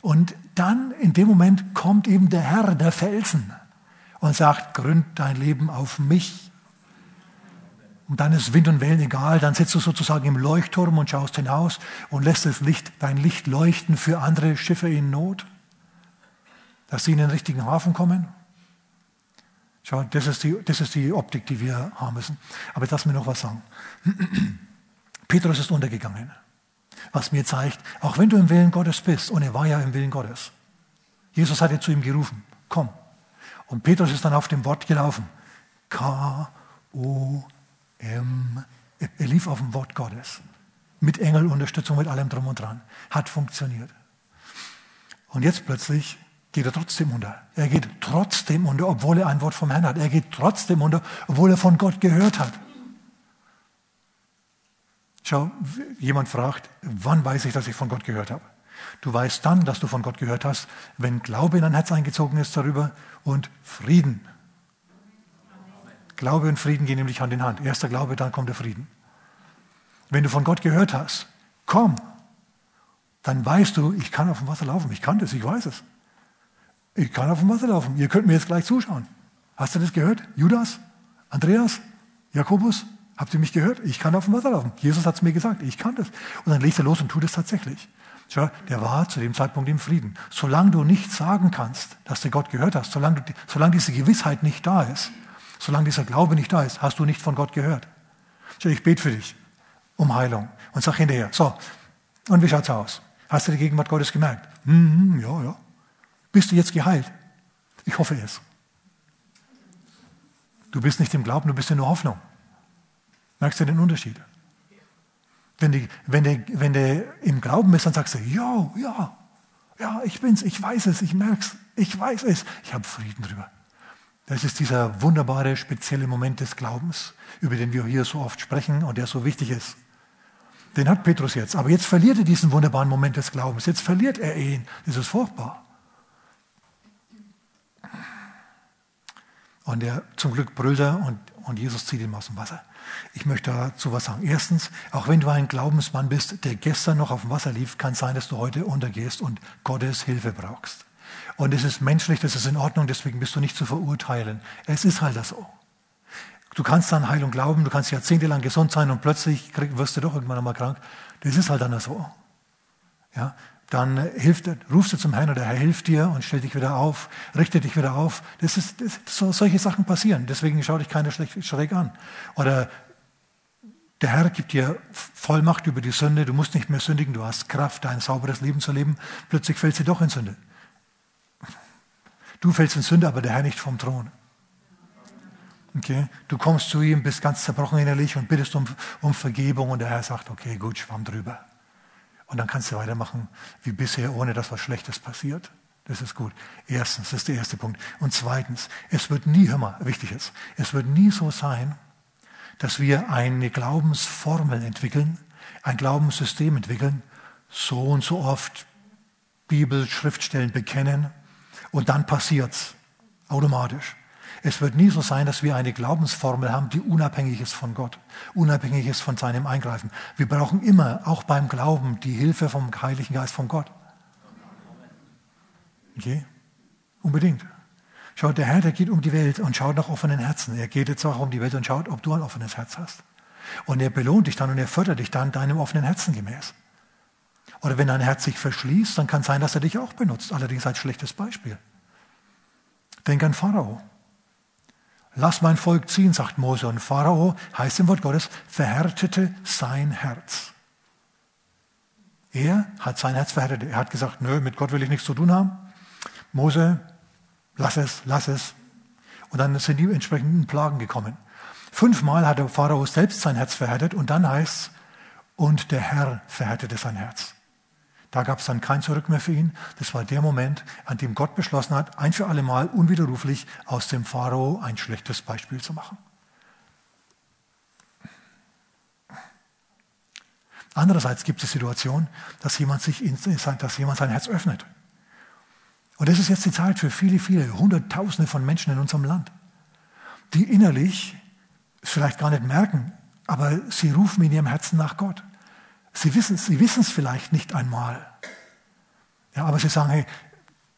Und dann in dem Moment kommt eben der Herr, der Felsen, und sagt, gründ dein Leben auf mich. Und dann ist Wind und Wellen egal, dann sitzt du sozusagen im Leuchtturm und schaust hinaus und lässt das Licht, dein Licht leuchten für andere Schiffe in Not, dass sie in den richtigen Hafen kommen. Schau, das ist die, das ist die Optik, die wir haben müssen. Aber lass mir noch was sagen. Petrus ist untergegangen was mir zeigt, auch wenn du im Willen Gottes bist, und er war ja im Willen Gottes. Jesus hat ja zu ihm gerufen, komm. Und Petrus ist dann auf dem Wort gelaufen. K-O-M. Er lief auf dem Wort Gottes. Mit Engelunterstützung, mit allem drum und dran. Hat funktioniert. Und jetzt plötzlich geht er trotzdem unter. Er geht trotzdem unter, obwohl er ein Wort vom Herrn hat. Er geht trotzdem unter, obwohl er von Gott gehört hat. Schau, jemand fragt, wann weiß ich, dass ich von Gott gehört habe? Du weißt dann, dass du von Gott gehört hast, wenn Glaube in dein Herz eingezogen ist darüber und Frieden. Glaube und Frieden gehen nämlich Hand in Hand. Erster Glaube, dann kommt der Frieden. Wenn du von Gott gehört hast, komm, dann weißt du, ich kann auf dem Wasser laufen. Ich kann das, ich weiß es. Ich kann auf dem Wasser laufen. Ihr könnt mir jetzt gleich zuschauen. Hast du das gehört? Judas? Andreas? Jakobus? Habt ihr mich gehört? Ich kann auf dem Wasser laufen. Jesus hat es mir gesagt, ich kann das. Und dann legt er los und tut es tatsächlich. Schau, der war zu dem Zeitpunkt im Frieden. Solange du nicht sagen kannst, dass du Gott gehört hast, solange, du, solange diese Gewissheit nicht da ist, solange dieser Glaube nicht da ist, hast du nicht von Gott gehört. Schau, ich bete für dich um Heilung und sag hinterher, so, und wie schaut's aus? Hast du die Gegenwart Gottes gemerkt? Hm, ja, ja. Bist du jetzt geheilt? Ich hoffe es. Du bist nicht im Glauben, du bist in der Hoffnung. Merkst du den Unterschied? Wenn du wenn die, wenn die im Glauben bist, dann sagst du, ja, ja, ja, ich bin's, ich weiß es, ich merk's, ich weiß es, ich habe Frieden drüber. Das ist dieser wunderbare, spezielle Moment des Glaubens, über den wir hier so oft sprechen und der so wichtig ist. Den hat Petrus jetzt. Aber jetzt verliert er diesen wunderbaren Moment des Glaubens. Jetzt verliert er ihn. Das ist furchtbar. Und er, zum Glück brüllt er und, und Jesus zieht ihn aus dem Wasser. Ich möchte dazu was sagen. Erstens, auch wenn du ein Glaubensmann bist, der gestern noch auf dem Wasser lief, kann es sein, dass du heute untergehst und Gottes Hilfe brauchst. Und es ist menschlich, das ist in Ordnung, deswegen bist du nicht zu verurteilen. Es ist halt das so. Du kannst an Heilung glauben, du kannst jahrzehntelang gesund sein und plötzlich wirst du doch irgendwann einmal krank. Das ist halt dann so. Ja, dann hilft, rufst du zum Herrn und der Herr hilft dir und stellt dich wieder auf, richtet dich wieder auf. Das ist, das, so, solche Sachen passieren. Deswegen schau dich keiner schräg an. Oder der Herr gibt dir Vollmacht über die Sünde. Du musst nicht mehr sündigen. Du hast Kraft, dein sauberes Leben zu leben. Plötzlich fällt sie doch in Sünde. Du fällst in Sünde, aber der Herr nicht vom Thron. Okay? Du kommst zu ihm, bist ganz zerbrochen innerlich und bittest um, um Vergebung und der Herr sagt, okay, gut, schwamm drüber. Und dann kannst du weitermachen wie bisher, ohne dass was Schlechtes passiert. Das ist gut. Erstens, das ist der erste Punkt. Und zweitens, es wird nie, hör mal, wichtig ist, es wird nie so sein, dass wir eine Glaubensformel entwickeln, ein Glaubenssystem entwickeln, so und so oft Bibel, Schriftstellen bekennen und dann passiert's automatisch. Es wird nie so sein, dass wir eine Glaubensformel haben, die unabhängig ist von Gott, unabhängig ist von seinem Eingreifen. Wir brauchen immer, auch beim Glauben, die Hilfe vom Heiligen Geist von Gott. Okay? Unbedingt. Schaut, der Herr, der geht um die Welt und schaut nach offenen Herzen. Er geht jetzt auch um die Welt und schaut, ob du ein offenes Herz hast. Und er belohnt dich dann und er fördert dich dann deinem offenen Herzen gemäß. Oder wenn dein Herz sich verschließt, dann kann es sein, dass er dich auch benutzt. Allerdings als schlechtes Beispiel. Denk an Pharao. Lass mein Volk ziehen, sagt Mose. Und Pharao, heißt im Wort Gottes, verhärtete sein Herz. Er hat sein Herz verhärtet. Er hat gesagt, nö, mit Gott will ich nichts zu tun haben. Mose, lass es, lass es. Und dann sind die entsprechenden Plagen gekommen. Fünfmal hat der Pharao selbst sein Herz verhärtet und dann heißt es, und der Herr verhärtete sein Herz. Da gab es dann kein Zurück mehr für ihn. Das war der Moment, an dem Gott beschlossen hat, ein für alle Mal unwiderruflich aus dem Pharao ein schlechtes Beispiel zu machen. Andererseits gibt es die Situation, dass jemand, sich in, dass jemand sein Herz öffnet. Und das ist jetzt die Zeit für viele, viele, Hunderttausende von Menschen in unserem Land, die innerlich es vielleicht gar nicht merken, aber sie rufen in ihrem Herzen nach Gott. Sie wissen sie es vielleicht nicht einmal. Ja, aber sie sagen, hey,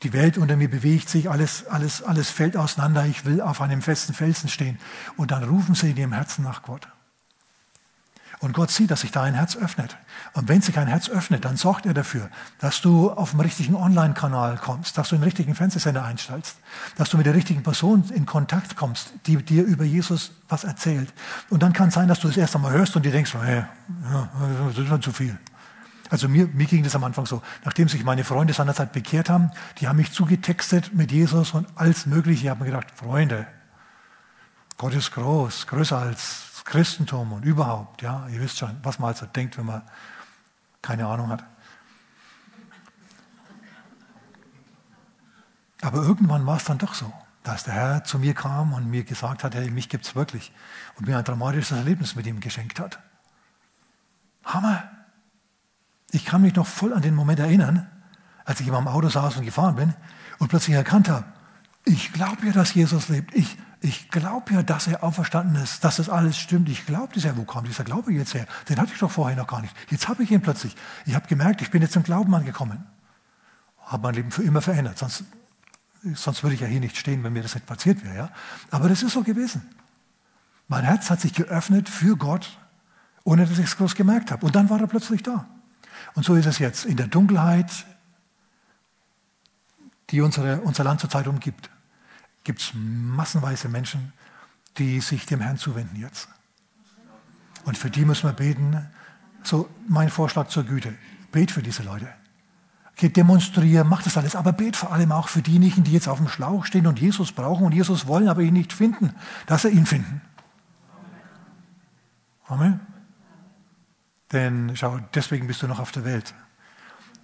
die Welt unter mir bewegt sich, alles, alles, alles fällt auseinander, ich will auf einem festen Felsen stehen. Und dann rufen sie in ihrem Herzen nach Gott. Und Gott sieht, dass sich da ein Herz öffnet. Und wenn sich ein Herz öffnet, dann sorgt er dafür, dass du auf dem richtigen Online-Kanal kommst, dass du den richtigen Fernsehsender einstellst, dass du mit der richtigen Person in Kontakt kommst, die dir über Jesus was erzählt. Und dann kann es sein, dass du das erst einmal hörst und dir denkst, hey, das ist schon zu viel. Also mir, mir ging das am Anfang so. Nachdem sich meine Freunde seinerzeit bekehrt haben, die haben mich zugetextet mit Jesus und alles Mögliche. Ich habe mir gedacht, Freunde, Gott ist groß, größer als Christentum und überhaupt, ja, ihr wisst schon, was man also denkt, wenn man keine Ahnung hat. Aber irgendwann war es dann doch so, dass der Herr zu mir kam und mir gesagt hat, hey, mich gibt es wirklich und mir ein dramatisches Erlebnis mit ihm geschenkt hat. Hammer! Ich kann mich noch voll an den Moment erinnern, als ich in meinem Auto saß und gefahren bin und plötzlich erkannt habe, ich glaube ja, dass Jesus lebt. Ich, ich glaube ja, dass er auferstanden ist, dass das alles stimmt. Ich glaube das. Wo kam dieser Glaube jetzt her? Den hatte ich doch vorher noch gar nicht. Jetzt habe ich ihn plötzlich. Ich habe gemerkt, ich bin jetzt zum Glauben angekommen. Habe mein Leben für immer verändert. Sonst, sonst würde ich ja hier nicht stehen, wenn mir das nicht passiert wäre. Ja? Aber das ist so gewesen. Mein Herz hat sich geöffnet für Gott, ohne dass ich es groß gemerkt habe. Und dann war er plötzlich da. Und so ist es jetzt. In der Dunkelheit, die unsere, unser Land zurzeit umgibt, gibt es massenweise Menschen, die sich dem Herrn zuwenden jetzt. Und für die müssen wir beten. So mein Vorschlag zur Güte. Bet für diese Leute. Okay, demonstriere, mach das alles, aber bet vor allem auch für diejenigen, die jetzt auf dem Schlauch stehen und Jesus brauchen und Jesus wollen, aber ihn nicht finden, dass er ihn finden. Amen. Denn schau, deswegen bist du noch auf der Welt.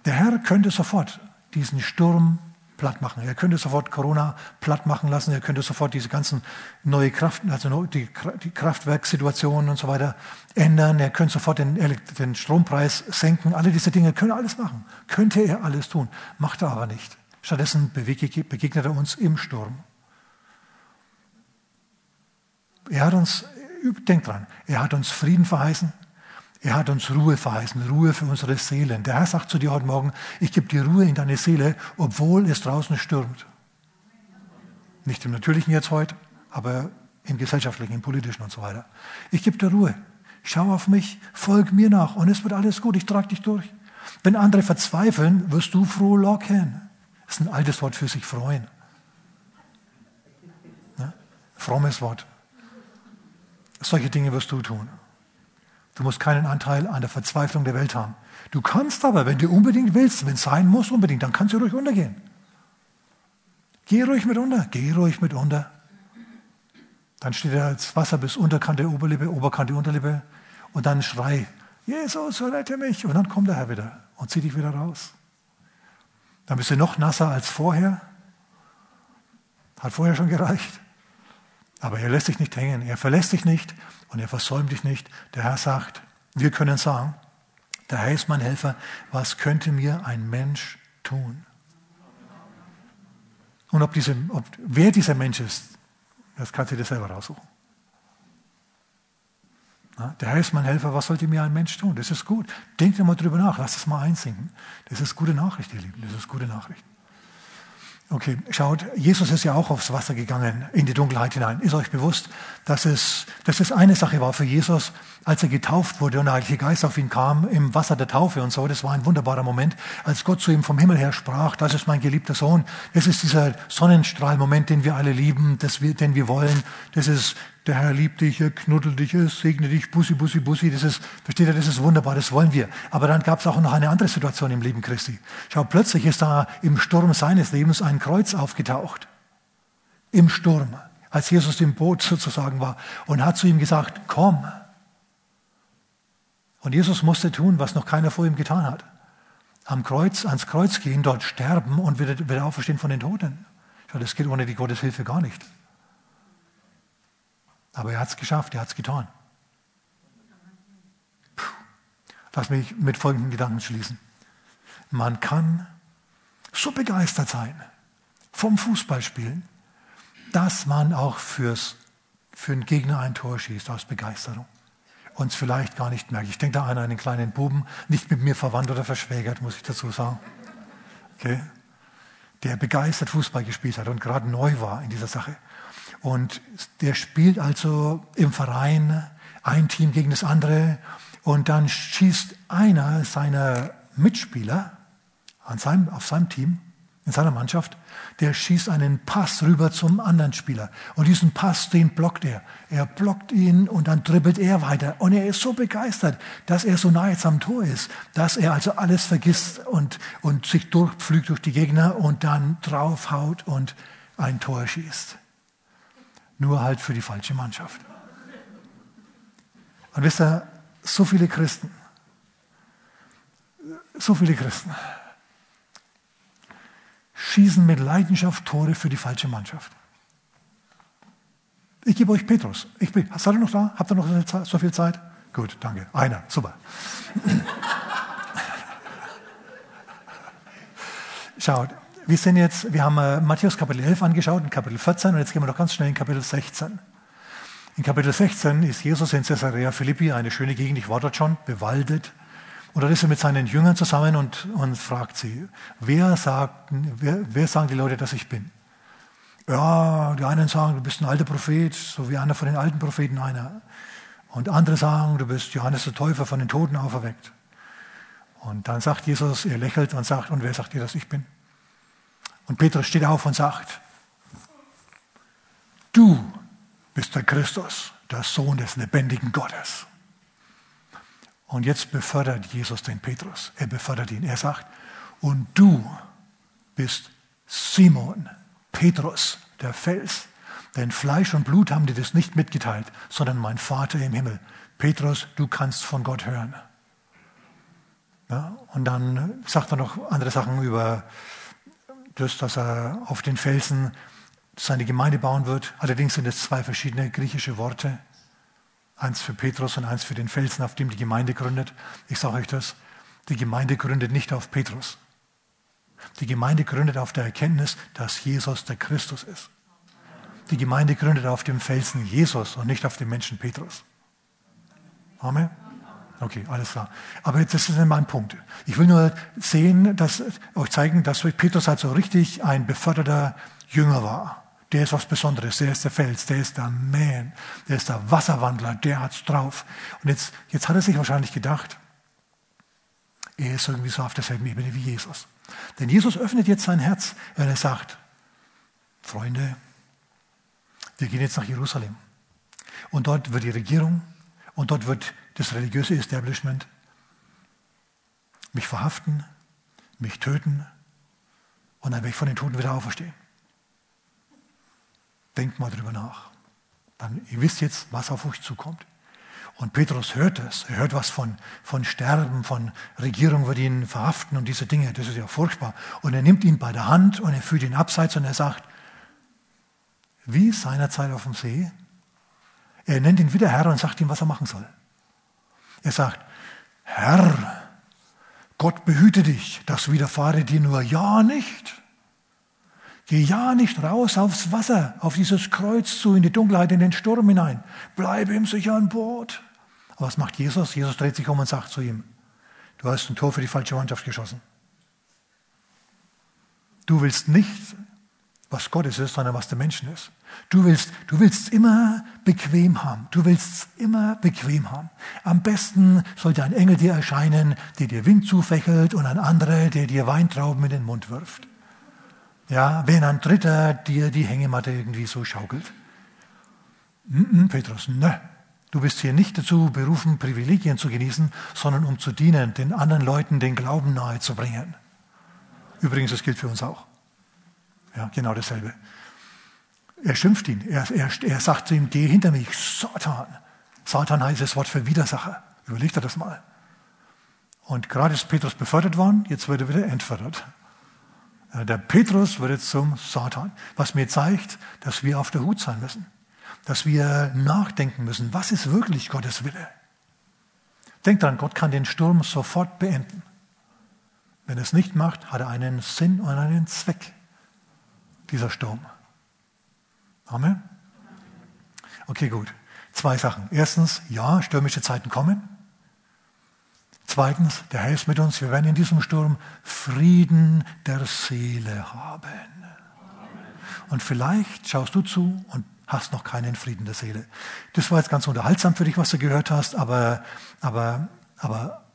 Der Herr könnte sofort diesen Sturm platt machen. Er könnte sofort Corona platt machen lassen. Er könnte sofort diese ganzen neue Kraft, also die, die Kraftwerkssituationen und so weiter ändern. Er könnte sofort den, den Strompreis senken. Alle diese Dinge können alles machen. Könnte er alles tun. Macht er aber nicht. Stattdessen begegnet er uns im Sturm. Er hat uns, denkt dran, er hat uns Frieden verheißen. Er hat uns Ruhe verheißen, Ruhe für unsere Seelen. Der Herr sagt zu dir heute Morgen, ich gebe dir Ruhe in deine Seele, obwohl es draußen stürmt. Nicht im Natürlichen jetzt heute, aber im Gesellschaftlichen, im Politischen und so weiter. Ich gebe dir Ruhe. Schau auf mich, folg mir nach und es wird alles gut. Ich trage dich durch. Wenn andere verzweifeln, wirst du froh locken. Das ist ein altes Wort für sich freuen. Ne? Frommes Wort. Solche Dinge wirst du tun. Du musst keinen Anteil an der Verzweiflung der Welt haben. Du kannst aber, wenn du unbedingt willst, wenn es sein muss, unbedingt, dann kannst du ruhig untergehen. Geh ruhig mit unter, geh ruhig mit unter. Dann steht da das Wasser bis Unterkante Oberlippe, Oberkante Unterlippe und dann schrei, Jesus, rette mich. Und dann kommt der Herr wieder und zieht dich wieder raus. Dann bist du noch nasser als vorher. Hat vorher schon gereicht. Aber er lässt dich nicht hängen, er verlässt dich nicht und er versäumt dich nicht. Der Herr sagt, wir können sagen, der Herr ist mein Helfer, was könnte mir ein Mensch tun? Und ob diese, ob, wer dieser Mensch ist, das kannst du dir selber raussuchen. Ja, der Herr ist mein Helfer, was sollte mir ein Mensch tun? Das ist gut. Denkt mal drüber nach, lasst es mal einsinken. Das ist gute Nachricht, ihr Lieben, das ist gute Nachricht. Okay, schaut, Jesus ist ja auch aufs Wasser gegangen, in die Dunkelheit hinein. Ist euch bewusst, dass es, dass es eine Sache war für Jesus, als er getauft wurde und der Heilige Geist auf ihn kam, im Wasser der Taufe und so. Das war ein wunderbarer Moment, als Gott zu ihm vom Himmel her sprach, das ist mein geliebter Sohn. Das ist dieser Sonnenstrahlmoment, den wir alle lieben, das wir, den wir wollen. Das ist der Herr liebt dich, er knuddelt dich, er segnet dich, Bussi, Bussi, Bussi. Das ist, versteht ihr, das ist wunderbar, das wollen wir. Aber dann gab es auch noch eine andere Situation im Leben Christi. Schau, plötzlich ist da im Sturm seines Lebens ein Kreuz aufgetaucht. Im Sturm, als Jesus im Boot sozusagen war und hat zu ihm gesagt, komm. Und Jesus musste tun, was noch keiner vor ihm getan hat. Am Kreuz, ans Kreuz gehen, dort sterben und wieder, wieder auferstehen von den Toten. Schau, das geht ohne die Gotteshilfe gar nicht. Aber er hat es geschafft, er hat es getan. Puh. Lass mich mit folgenden Gedanken schließen. Man kann so begeistert sein vom Fußballspielen, dass man auch fürs, für einen Gegner ein Tor schießt aus Begeisterung und es vielleicht gar nicht merkt. Ich denke da an einen kleinen Buben, nicht mit mir verwandt oder verschwägert, muss ich dazu sagen. Okay? Der begeistert Fußball gespielt hat und gerade neu war in dieser Sache. Und der spielt also im Verein ein Team gegen das andere und dann schießt einer seiner Mitspieler an seinem, auf seinem Team, in seiner Mannschaft, der schießt einen Pass rüber zum anderen Spieler. Und diesen Pass, den blockt er. Er blockt ihn und dann dribbelt er weiter. Und er ist so begeistert, dass er so nah jetzt am Tor ist, dass er also alles vergisst und, und sich durchpflügt durch die Gegner und dann draufhaut und ein Tor schießt nur halt für die falsche Mannschaft. Und wisst ihr, so viele Christen, so viele Christen schießen mit Leidenschaft Tore für die falsche Mannschaft. Ich gebe euch Petrus. Ich bin, seid ihr noch da? Habt ihr noch so viel Zeit? Gut, danke. Einer, super. Schaut, wir sind jetzt, wir haben äh, Matthäus Kapitel 11 angeschaut, in Kapitel 14 und jetzt gehen wir noch ganz schnell in Kapitel 16. In Kapitel 16 ist Jesus in Caesarea Philippi, eine schöne Gegend, ich war dort schon, bewaldet. Und da ist er mit seinen Jüngern zusammen und, und fragt sie, wer, sagt, wer, wer sagen die Leute, dass ich bin? Ja, die einen sagen, du bist ein alter Prophet, so wie einer von den alten Propheten einer. Und andere sagen, du bist Johannes der Täufer von den Toten auferweckt. Und dann sagt Jesus, er lächelt und sagt, und wer sagt dir, dass ich bin? Und Petrus steht auf und sagt, du bist der Christus, der Sohn des lebendigen Gottes. Und jetzt befördert Jesus den Petrus. Er befördert ihn. Er sagt, und du bist Simon, Petrus, der Fels. Denn Fleisch und Blut haben dir das nicht mitgeteilt, sondern mein Vater im Himmel. Petrus, du kannst von Gott hören. Ja, und dann sagt er noch andere Sachen über das, dass er auf den Felsen seine Gemeinde bauen wird. Allerdings sind es zwei verschiedene griechische Worte. Eins für Petrus und eins für den Felsen, auf dem die Gemeinde gründet. Ich sage euch das, die Gemeinde gründet nicht auf Petrus. Die Gemeinde gründet auf der Erkenntnis, dass Jesus der Christus ist. Die Gemeinde gründet auf dem Felsen Jesus und nicht auf dem Menschen Petrus. Amen. Okay, alles klar. Aber jetzt ist mein Punkt. Ich will nur sehen, dass euch zeigen, dass Petrus halt so richtig ein beförderter Jünger war. Der ist was Besonderes, der ist der Fels, der ist der Man, der ist der Wasserwandler, der hat's drauf. Und jetzt, jetzt hat er sich wahrscheinlich gedacht, er ist irgendwie so auf derselben Ebene wie Jesus. Denn Jesus öffnet jetzt sein Herz, wenn er sagt, Freunde, wir gehen jetzt nach Jerusalem. Und dort wird die Regierung und dort wird das religiöse Establishment mich verhaften, mich töten und dann werde ich von den Toten wieder auferstehen. Denkt mal drüber nach. Dann, ihr wisst jetzt, was auf euch zukommt. Und Petrus hört es. Er hört was von, von Sterben, von Regierung wird ihn verhaften und diese Dinge. Das ist ja furchtbar. Und er nimmt ihn bei der Hand und er führt ihn abseits und er sagt, wie seinerzeit auf dem See, er nennt ihn wieder Herr und sagt ihm, was er machen soll. Er sagt, Herr, Gott behüte dich, das widerfahre dir nur ja nicht. Geh ja nicht raus aufs Wasser, auf dieses Kreuz zu, in die Dunkelheit, in den Sturm hinein. Bleibe im sicheren Boot. Aber was macht Jesus? Jesus dreht sich um und sagt zu ihm, du hast ein Tor für die falsche Mannschaft geschossen. Du willst nicht, was Gottes ist, sondern was der Menschen ist. Du willst, du willst immer bequem haben. Du willst immer bequem haben. Am besten sollte ein Engel dir erscheinen, der dir Wind zufächelt und ein anderer, der dir Weintrauben in den Mund wirft. Ja, wenn ein Dritter dir die Hängematte irgendwie so schaukelt. Mm -mm, Petrus, ne. Du bist hier nicht dazu berufen, Privilegien zu genießen, sondern um zu dienen, den anderen Leuten den Glauben nahezubringen. Übrigens, das gilt für uns auch. Ja, genau dasselbe. Er schimpft ihn. Er, er, er sagt zu ihm, geh hinter mich, Satan. Satan heißt das Wort für Widersacher. Überleg dir das mal. Und gerade ist Petrus befördert worden, jetzt wird er wieder entfördert. Äh, der Petrus wird zum Satan. Was mir zeigt, dass wir auf der Hut sein müssen. Dass wir nachdenken müssen, was ist wirklich Gottes Wille? Denkt dran, Gott kann den Sturm sofort beenden. Wenn er es nicht macht, hat er einen Sinn und einen Zweck, dieser Sturm. Amen. Okay, gut. Zwei Sachen. Erstens, ja, stürmische Zeiten kommen. Zweitens, der Herr ist mit uns. Wir werden in diesem Sturm Frieden der Seele haben. Und vielleicht schaust du zu und hast noch keinen Frieden der Seele. Das war jetzt ganz unterhaltsam für dich, was du gehört hast, aber, aber, aber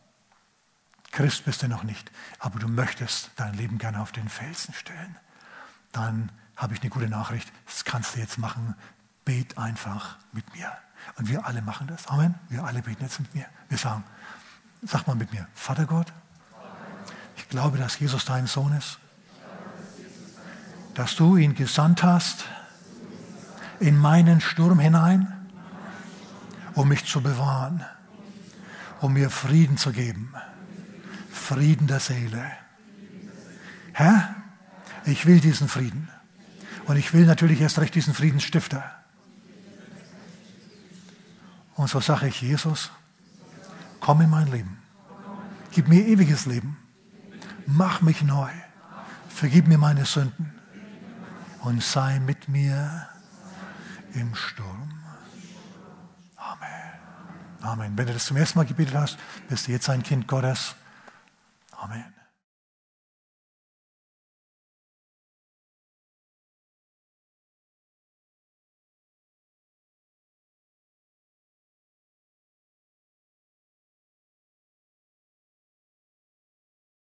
Christ bist du noch nicht. Aber du möchtest dein Leben gerne auf den Felsen stellen. Dann habe ich eine gute Nachricht. Das kannst du jetzt machen. Bet einfach mit mir. Und wir alle machen das. Amen. Wir alle beten jetzt mit mir. Wir sagen, sag mal mit mir, Vater Gott, ich glaube, dass Jesus dein Sohn ist. Dass du ihn gesandt hast in meinen Sturm hinein, um mich zu bewahren, um mir Frieden zu geben. Frieden der Seele. Herr, ich will diesen Frieden. Und ich will natürlich erst recht diesen Friedensstifter. Und so sage ich, Jesus, komm in mein Leben. Gib mir ewiges Leben. Mach mich neu. Vergib mir meine Sünden. Und sei mit mir im Sturm. Amen. Amen. Wenn du das zum ersten Mal gebetet hast, bist du jetzt ein Kind Gottes. Amen.